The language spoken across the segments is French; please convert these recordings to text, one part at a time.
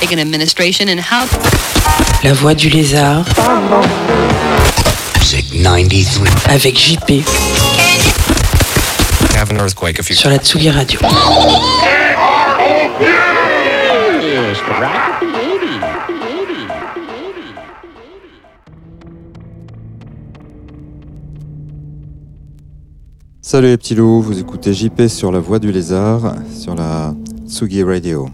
Take an administration and how La voix du lézard Music 93. avec JP have an earthquake a few sur la Tsugi Radio. Salut les petits loups, vous écoutez JP sur la voix du lézard, sur la Tsugi Radio.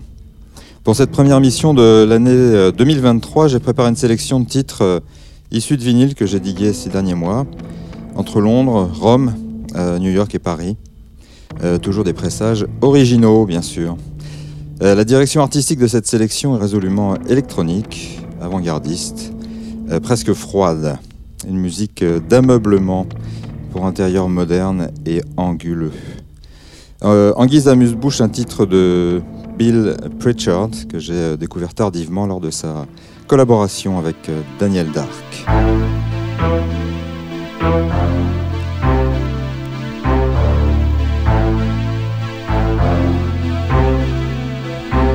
Pour cette première mission de l'année euh, 2023, j'ai préparé une sélection de titres euh, issus de vinyle que j'ai digués ces derniers mois, entre Londres, Rome, euh, New York et Paris. Euh, toujours des pressages originaux, bien sûr. Euh, la direction artistique de cette sélection est résolument électronique, avant-gardiste, euh, presque froide. Une musique euh, d'ameublement pour intérieur moderne et anguleux. Euh, en guise d'amuse-bouche, un titre de Bill Pritchard que j'ai euh, découvert tardivement lors de sa collaboration avec euh, Daniel Dark.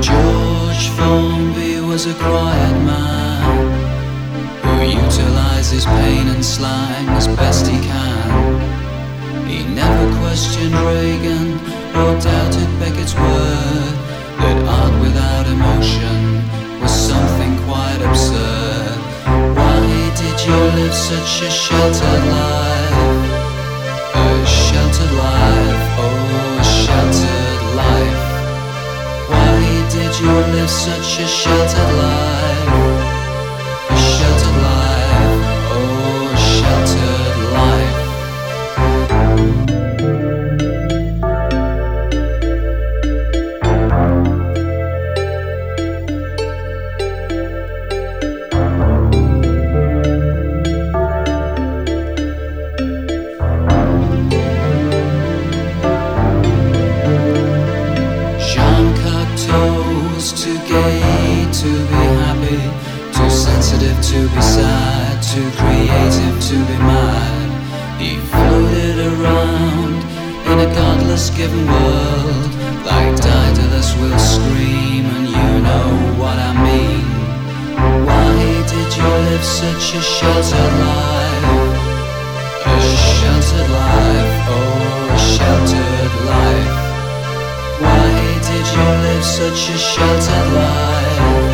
George Formby was a quiet man who utilizes pain and slang as best he can. He never questioned Reagan or doubted Beckett's word that art without emotion was something quite absurd. Why did you live such a sheltered life? A sheltered life, oh, a sheltered life. Why did you live such a sheltered life? To be mad. He floated around in a godless given world, like Daedalus will scream, and you know what I mean. Why did you live such a sheltered life? A sheltered life, oh, a sheltered life. Why did you live such a sheltered life?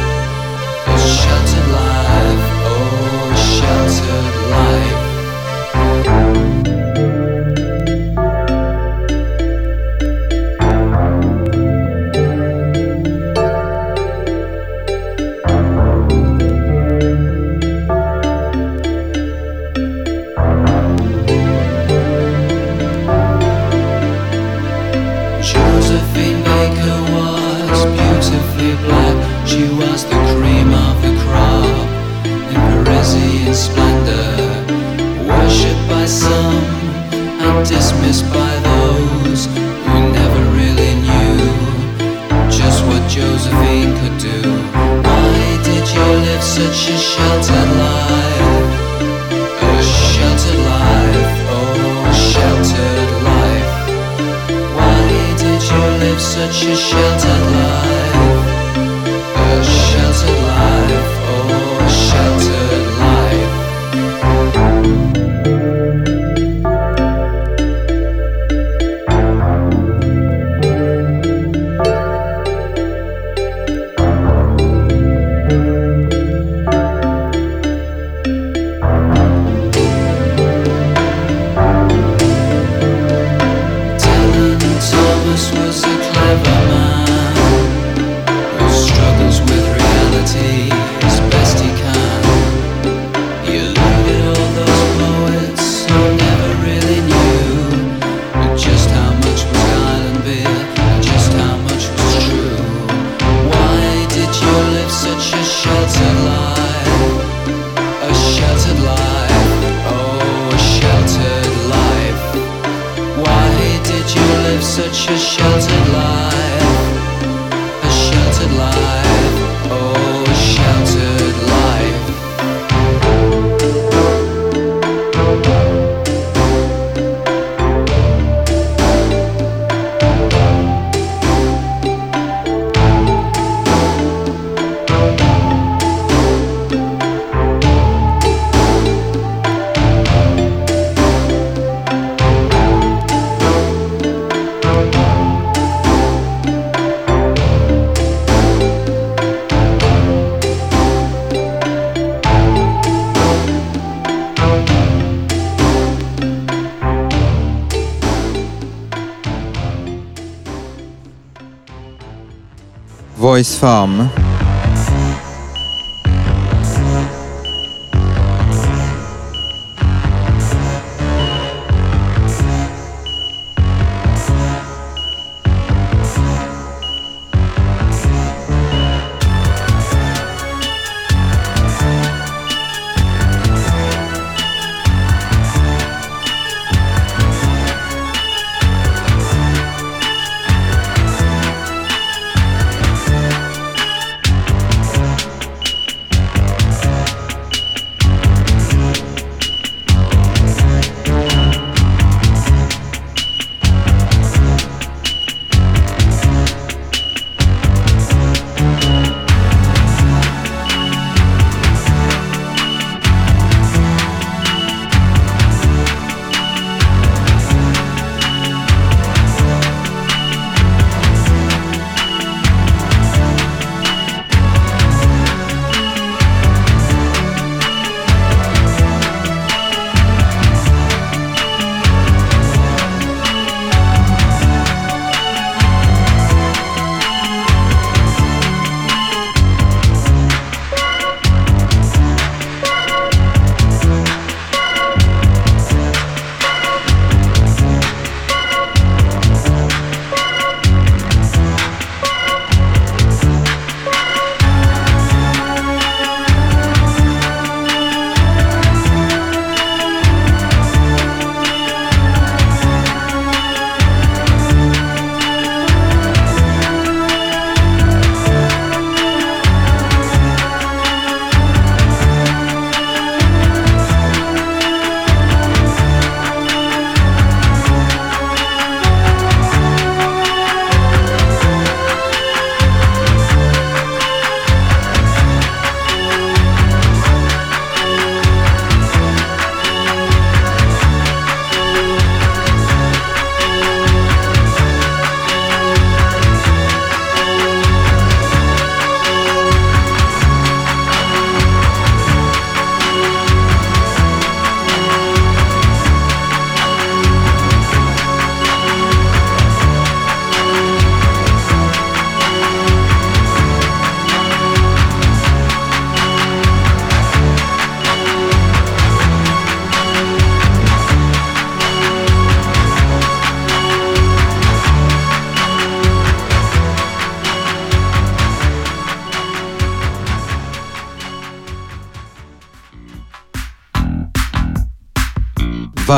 Farm.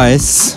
guys.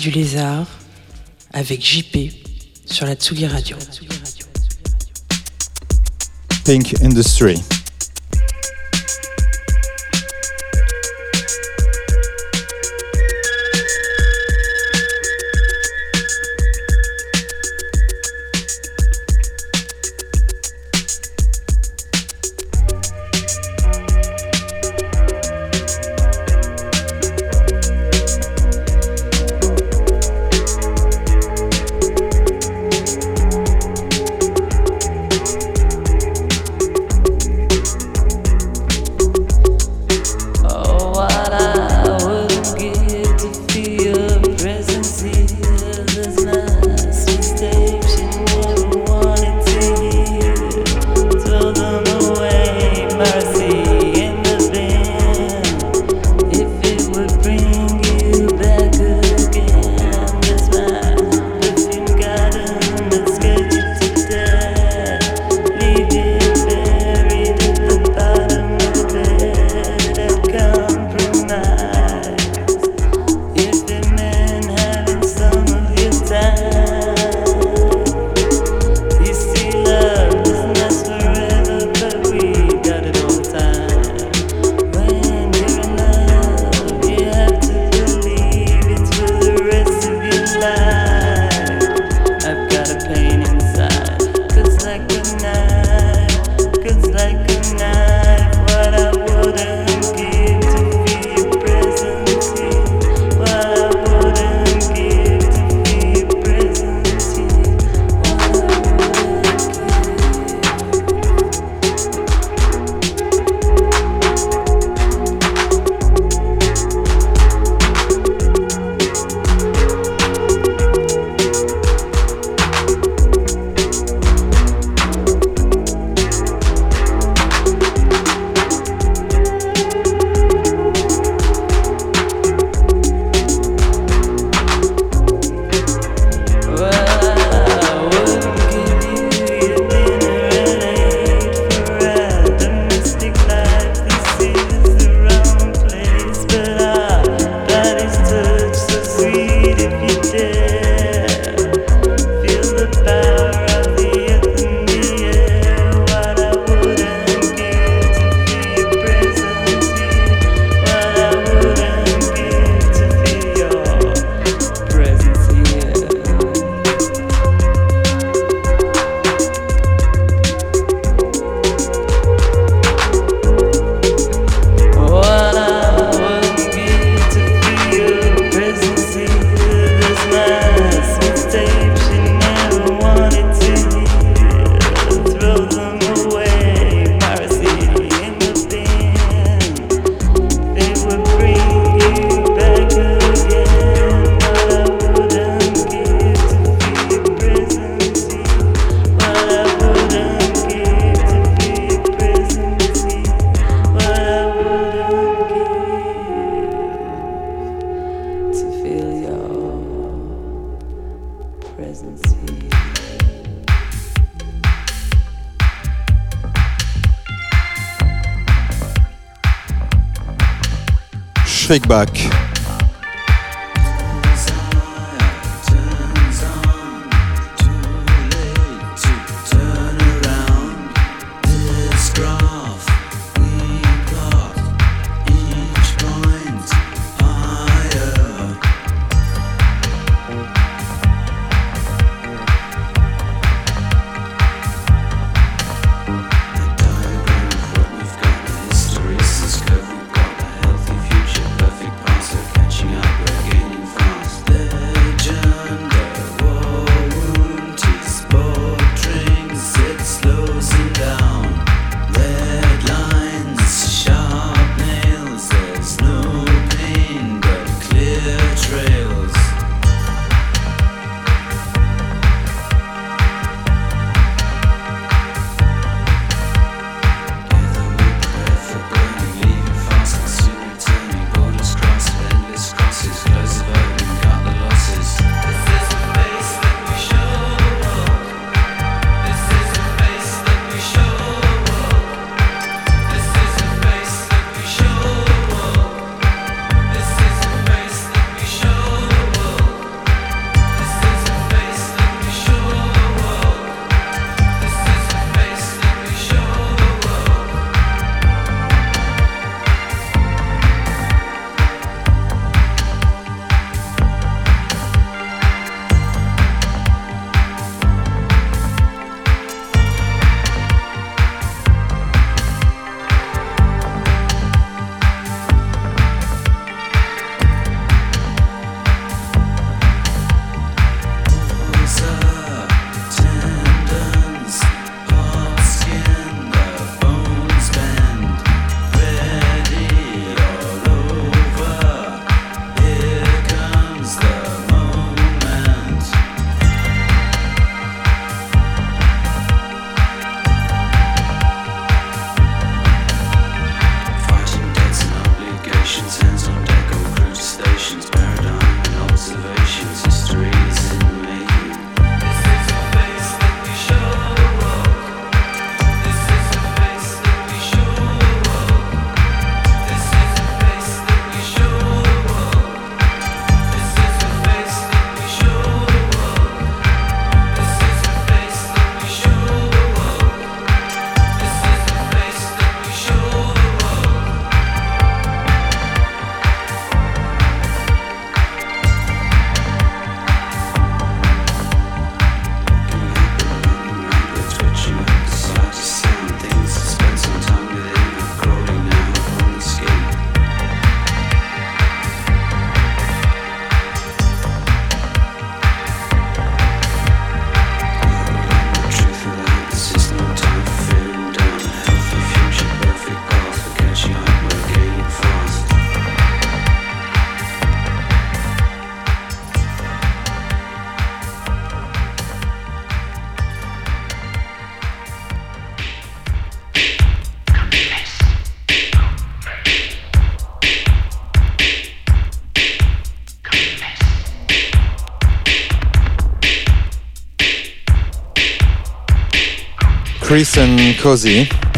Du lézard avec JP sur la Tsugi Radio. Pink Industry. Take Back. Chris and Cozy.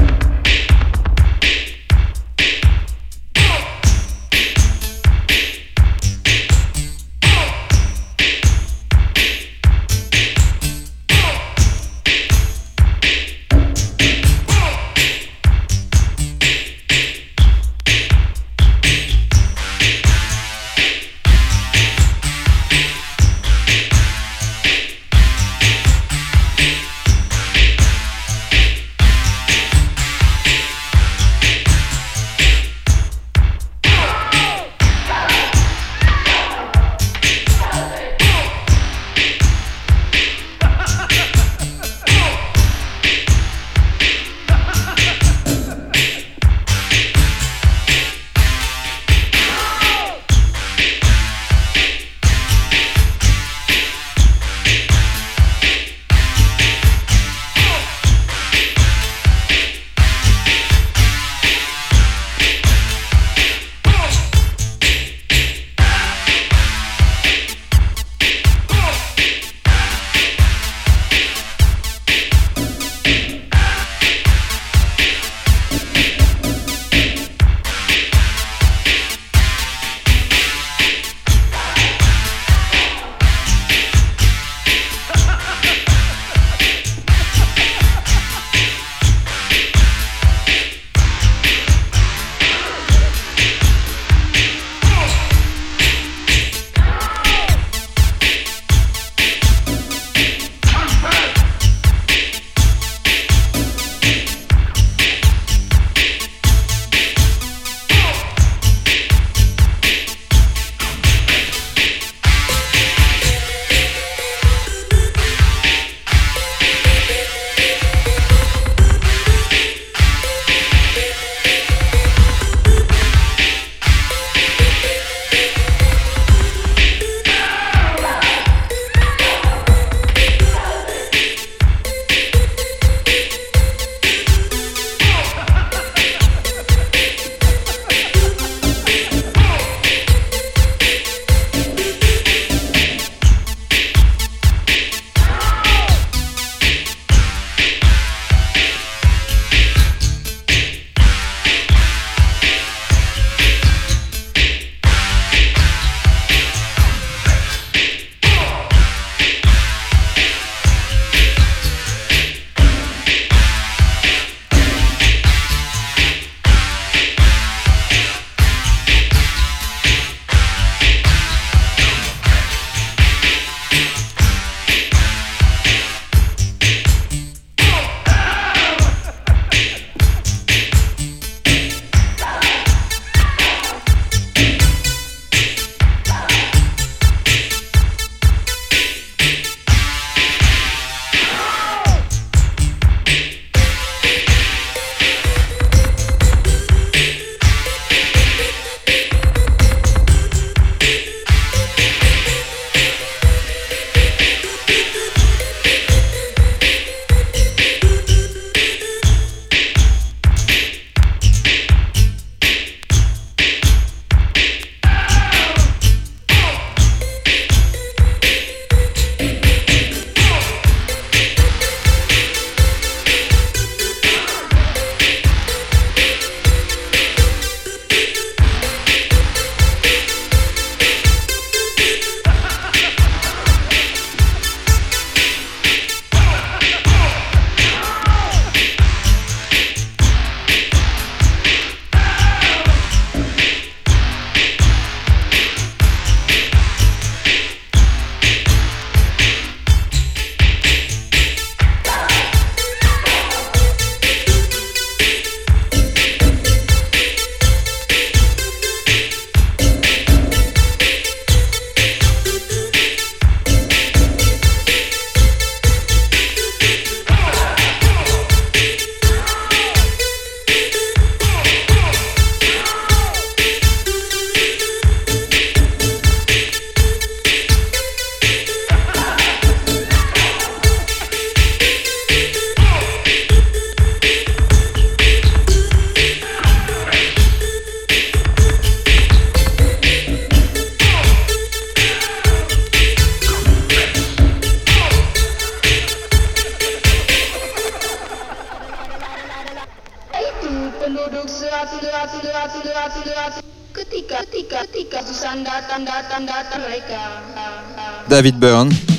David Byrne.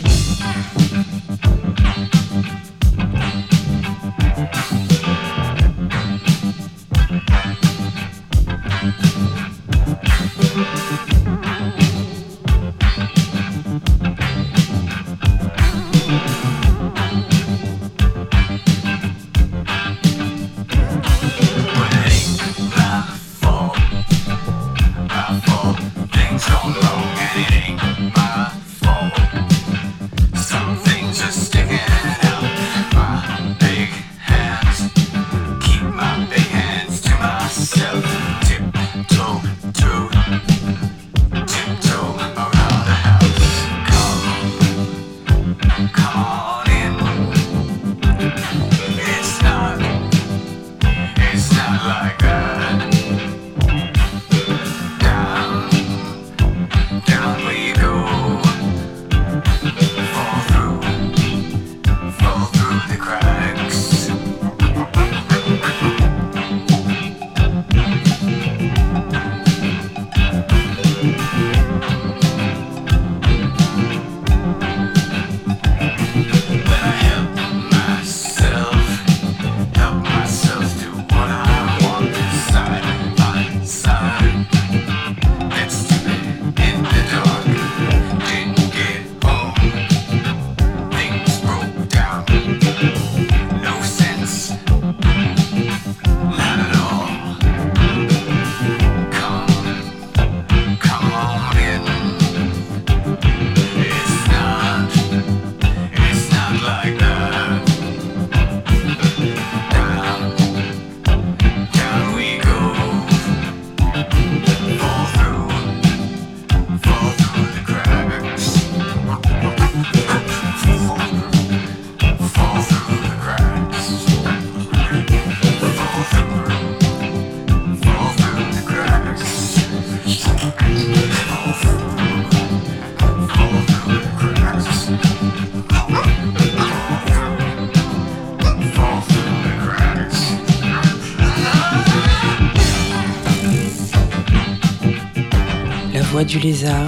Du Lézard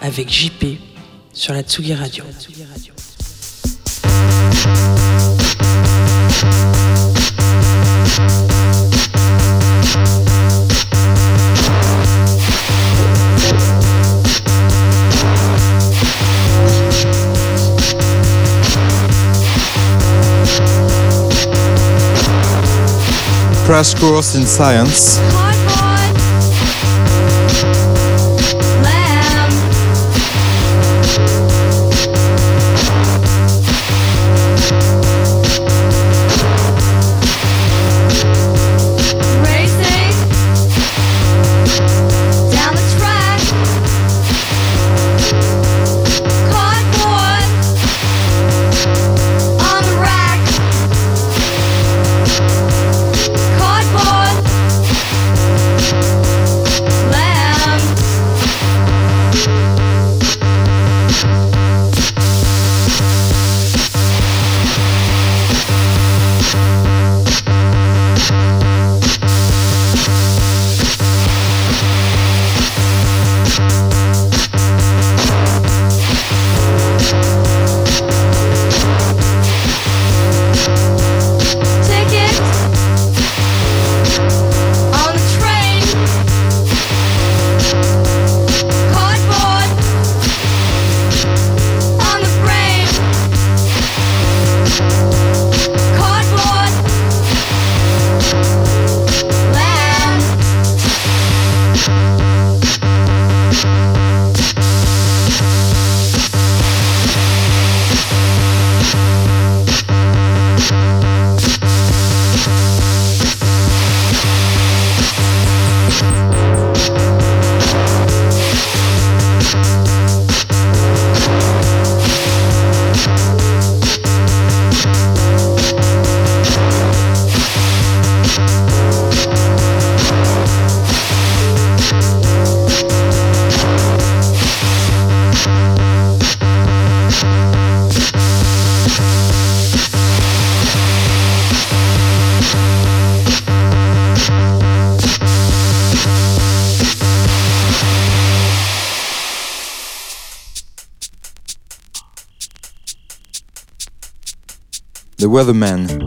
avec JP sur la Tsugi Radio. Crash Course in Science Weatherman.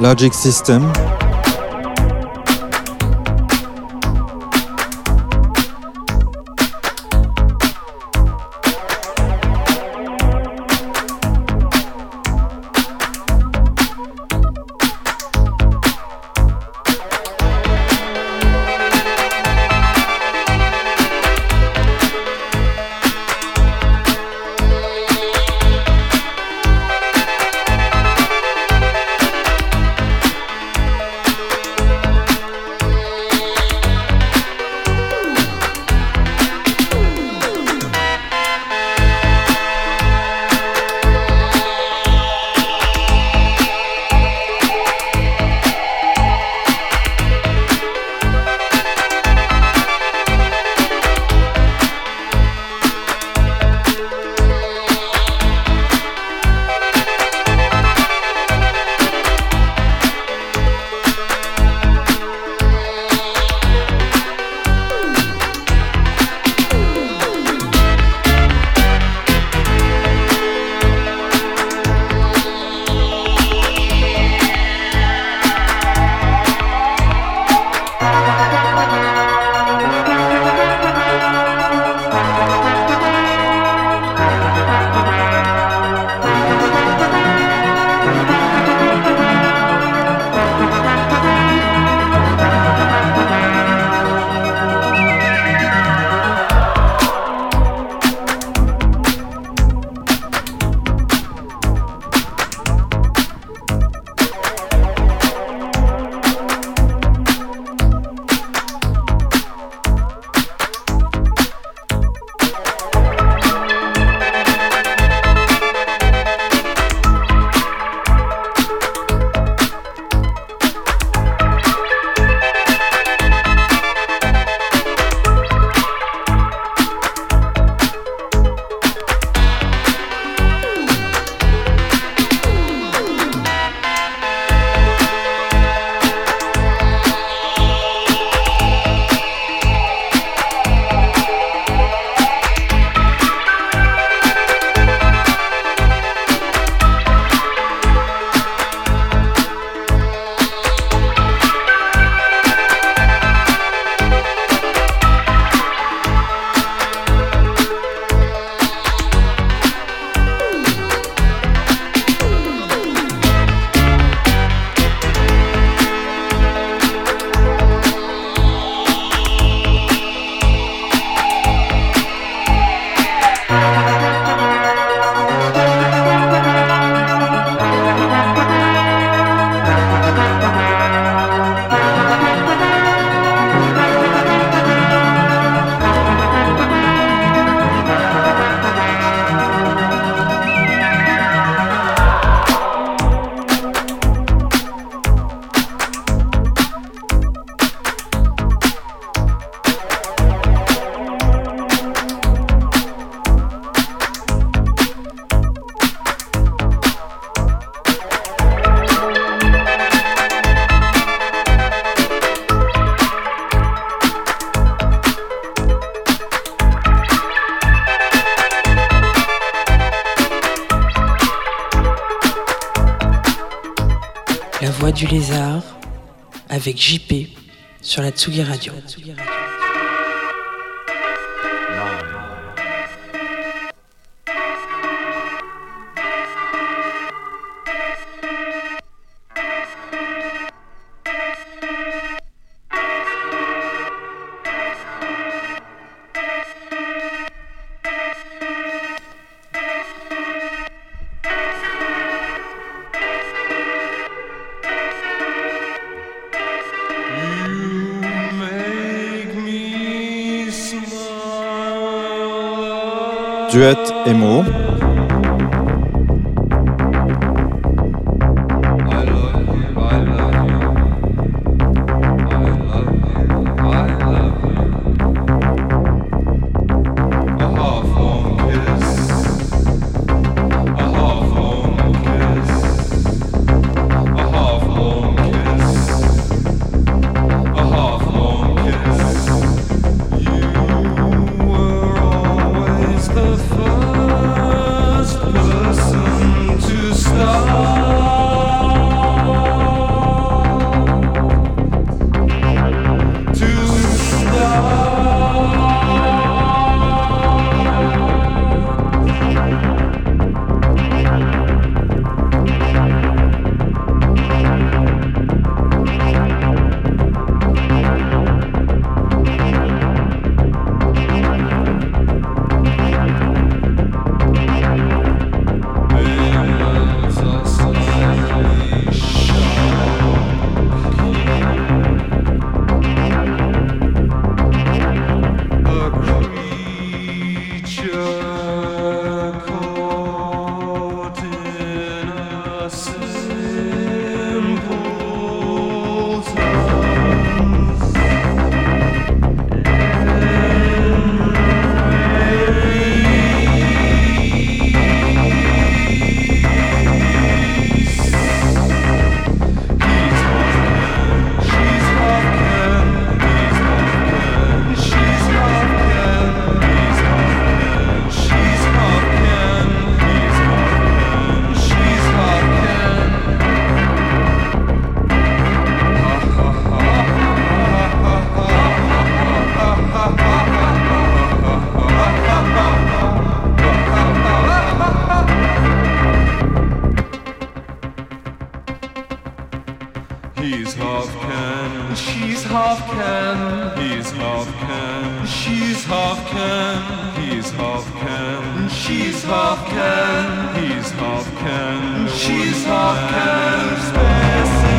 Logic System. Radio. Duet Emo. half can, he's half can, she's half can, he's half can, she's half can, he's half can, she's half can,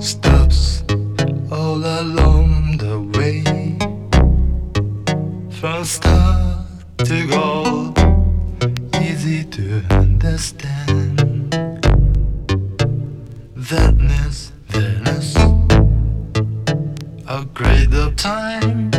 stops all along the way. From start to goal easy to understand. Thatness there's a grade of time.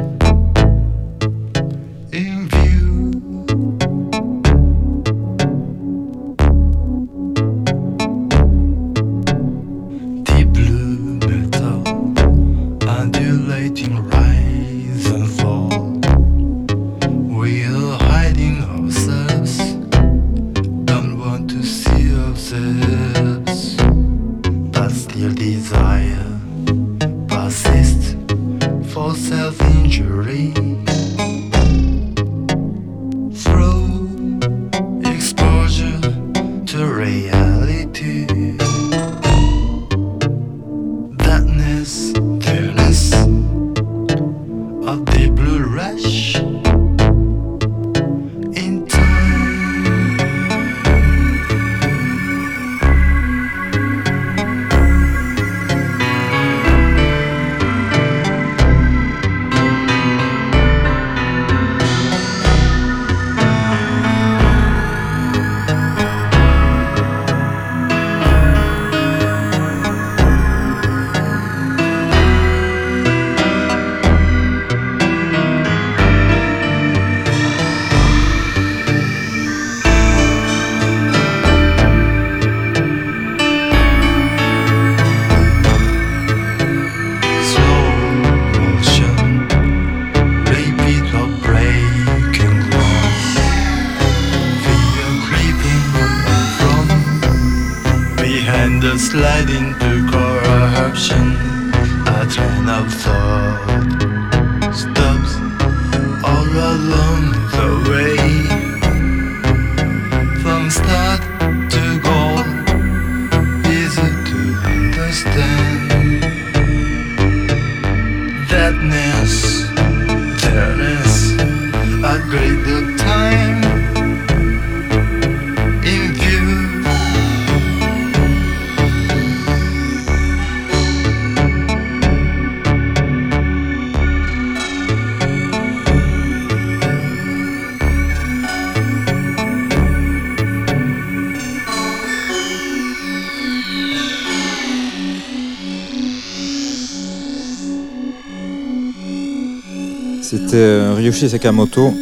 Sakamoto.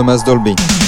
Thomas Dolby.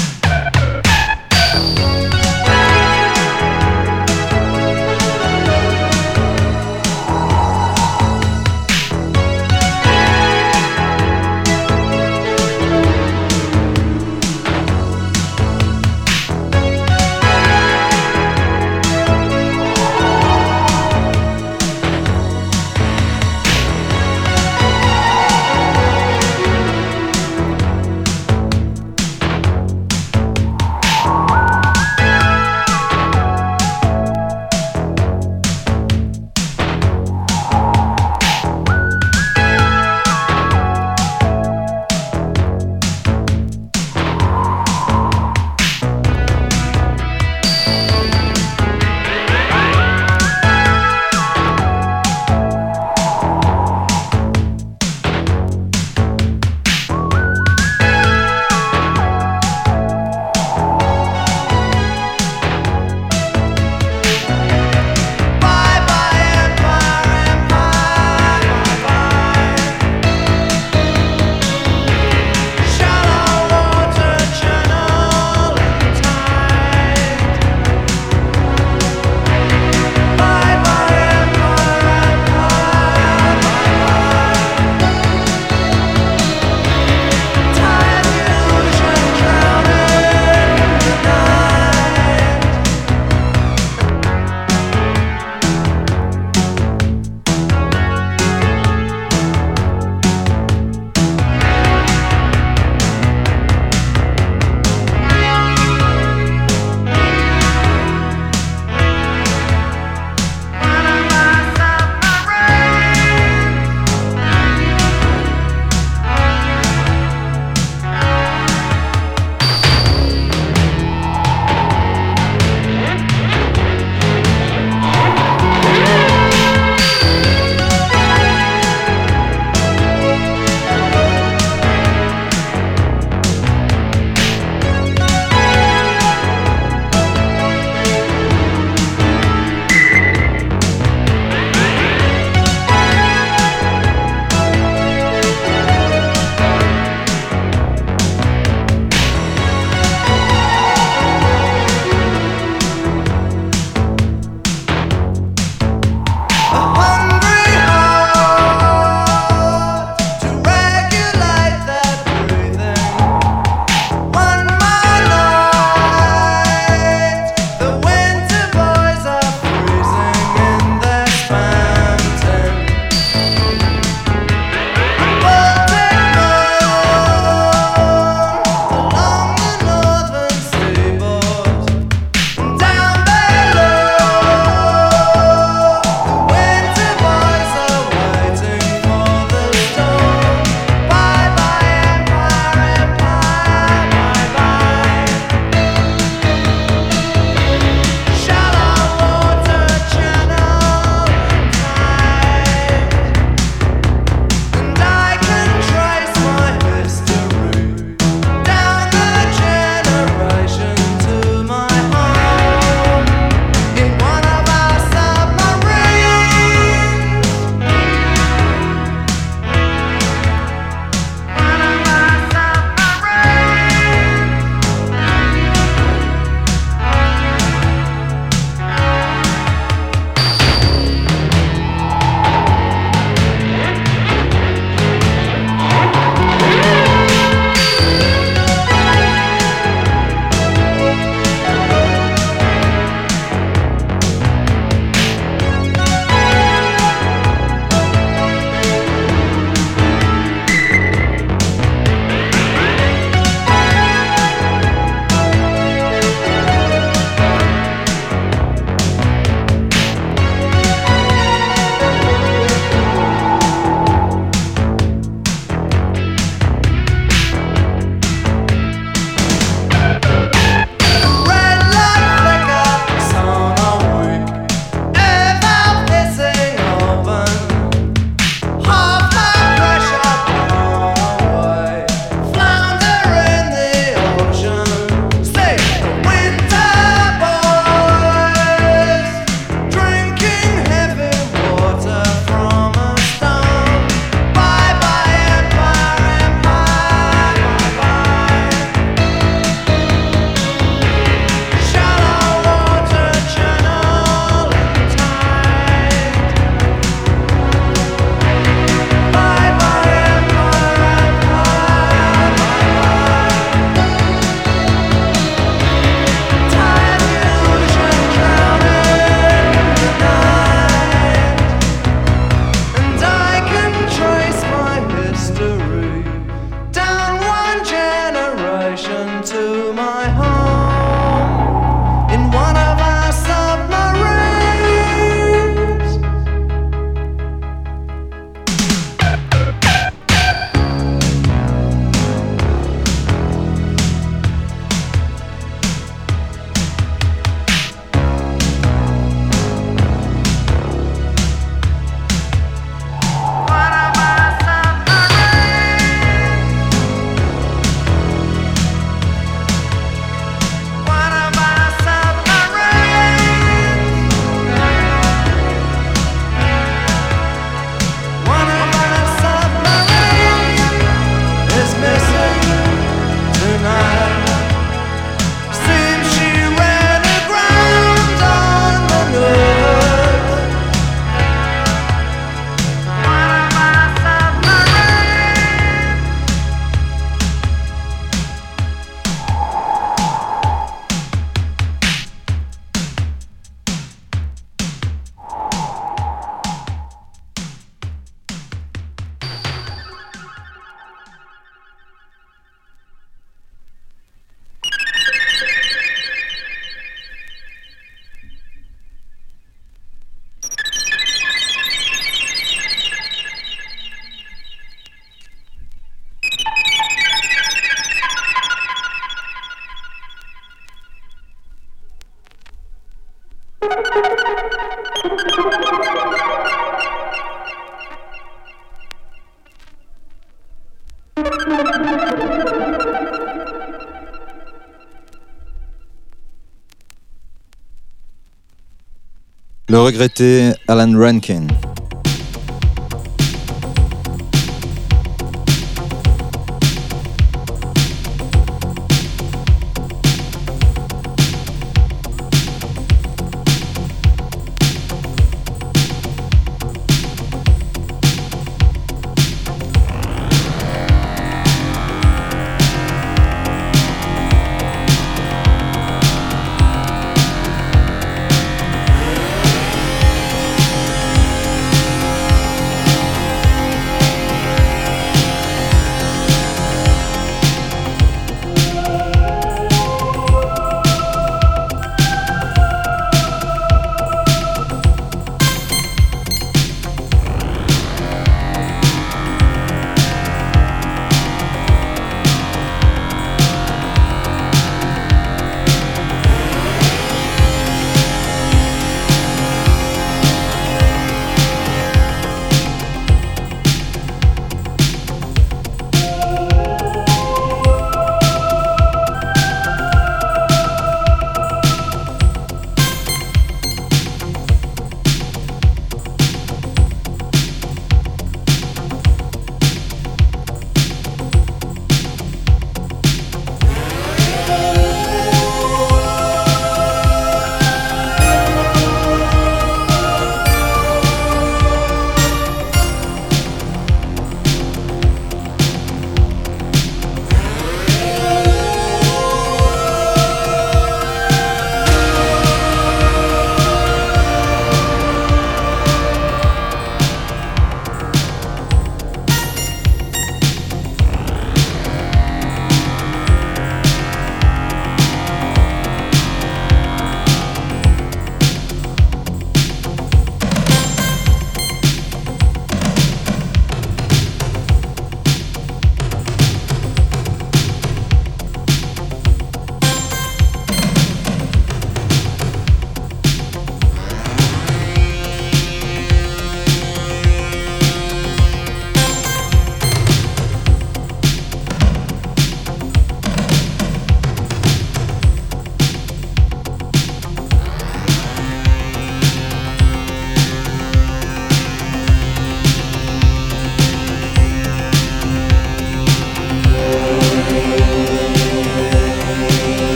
Regretté Alan Rankin.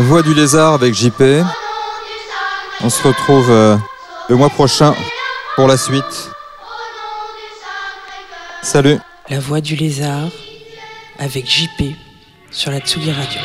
Voix du Lézard avec JP. On se retrouve euh, le mois prochain pour la suite. Salut. La Voix du Lézard avec JP sur la Tsugi Radio.